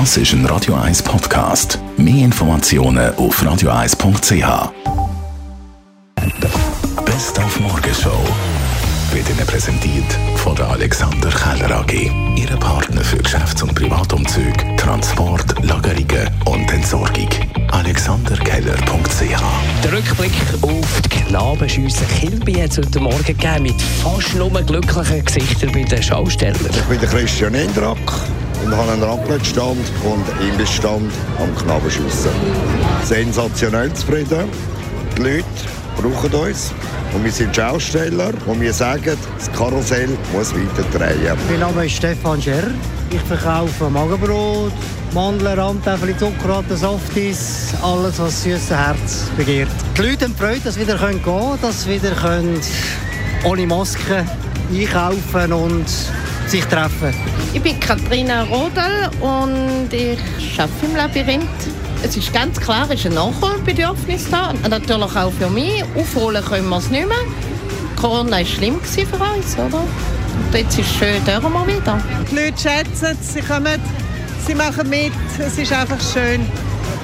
Das ist ein Radio 1 Podcast. Mehr Informationen auf radio1.ch. Best auf Morgenshow wird Ihnen präsentiert von der Alexander Keller AG. Ihre Partner für Geschäfts- und Privatumzüge, Transport, Lagerungen und Entsorgung. AlexanderKeller.ch Der Rückblick auf die Knabenschüsse Kilby hat es heute Morgen gegeben mit fast nur glücklichen Gesichtern bei den Schaustellern. Ich bin der Christian Indrack und habe einen Raclette-Stand und Imbissstand am Knabenschiessen. Sensationell zufrieden. Die Leute brauchen uns. Und wir sind Schausteller und wir sagen, das Karussell muss weiter drehen. Mein Name ist Stefan Scherr. Ich verkaufe Magenbrot, Mandeln, Randtäfel, Zuckerwatte, Softies, alles, was das süße Herz begehrt. Die Leute haben Freude, dass sie wieder gehen können, dass sie wieder können ohne Maske einkaufen und sich treffen. Ich bin Katharina Rodel und ich arbeite im Labyrinth. Es ist ganz klar, es ist ein Nachholbedürfnis da. Natürlich auch für mich. Aufholen können wir es nicht mehr. Corona war schlimm für uns, oder? Und jetzt ist es schön, dürfen wir wieder. Die Leute schätzen es, sie kommen, sie machen mit. Es ist einfach schön.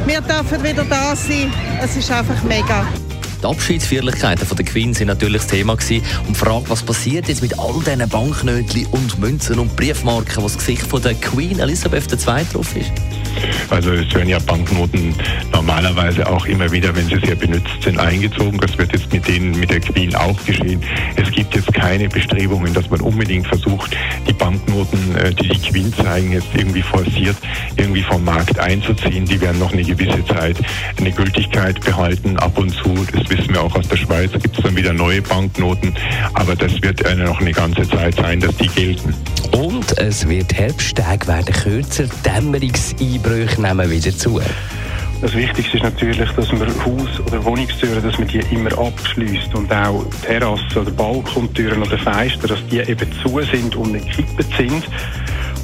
Wir dürfen wieder da sein. Es ist einfach mega. Die Abschiedsfeierlichkeiten der Queen sind natürlich das Thema gewesen. Und die Frage, was passiert jetzt mit all diesen Banknötchen und Münzen und Briefmarken, wo das Gesicht von der Queen Elizabeth II drauf ist? Also es werden ja Banknoten normalerweise auch immer wieder, wenn sie sehr benutzt sind, eingezogen. Das wird jetzt mit denen, mit der Queen auch geschehen. Es gibt jetzt keine Bestrebungen, dass man unbedingt versucht, die Banknoten, äh, die die Queen zeigen, jetzt irgendwie forciert, irgendwie vom Markt einzuziehen. Die werden noch eine gewisse Zeit eine Gültigkeit behalten. Ab und zu, wir auch aus der Schweiz, gibt es dann wieder neue Banknoten. Aber das wird noch eine ganze Zeit sein, dass die gelten. Und es wird Herbsttag werden kürzer, Dämmerungseinbrüche nehmen wieder zu. Das Wichtigste ist natürlich, dass man Haus- oder Wohnungstüren, dass man die immer abschließt und auch Terrassen oder Balkontüren oder Fenster, dass die eben zu sind und nicht gekippt sind.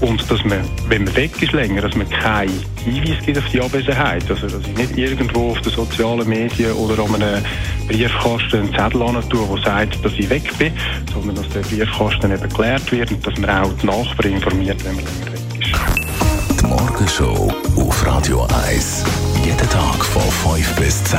Und dass man, wenn man weg ist länger, dass man keinen Hinweis gibt auf die Abwesenheit. Also, dass ich nicht irgendwo auf den sozialen Medien oder an einem Briefkasten einen Zettel tue, der sagt, dass ich weg bin, sondern dass der Briefkasten eben geklärt wird und dass man auch die Nachbarn informiert, wenn man länger weg ist. Die Morgenshow auf Radio 1. Jeden Tag von 5 bis 10.